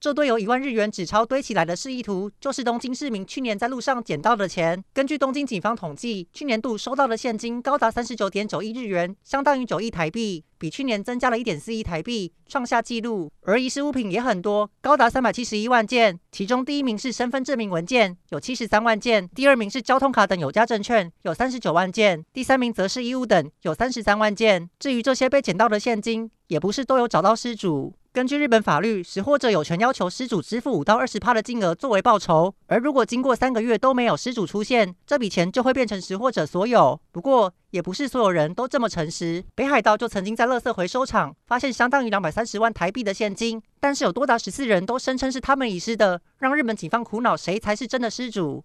这堆由一万日元纸钞堆起来的示意图，就是东京市民去年在路上捡到的钱。根据东京警方统计，去年度收到的现金高达三十九点九亿日元，相当于九亿台币，比去年增加了一点四亿台币，创下纪录。而遗失物品也很多，高达三百七十一万件，其中第一名是身份证明文件，有七十三万件；第二名是交通卡等有价证券，有三十九万件；第三名则是衣物等，有三十三万件。至于这些被捡到的现金，也不是都有找到失主。根据日本法律，拾获者有权要求失主支付五到二十趴的金额作为报酬，而如果经过三个月都没有失主出现，这笔钱就会变成拾获者所有。不过，也不是所有人都这么诚实。北海道就曾经在垃圾回收场发现相当于两百三十万台币的现金，但是有多达十四人都声称是他们遗失的，让日本警方苦恼谁才是真的失主。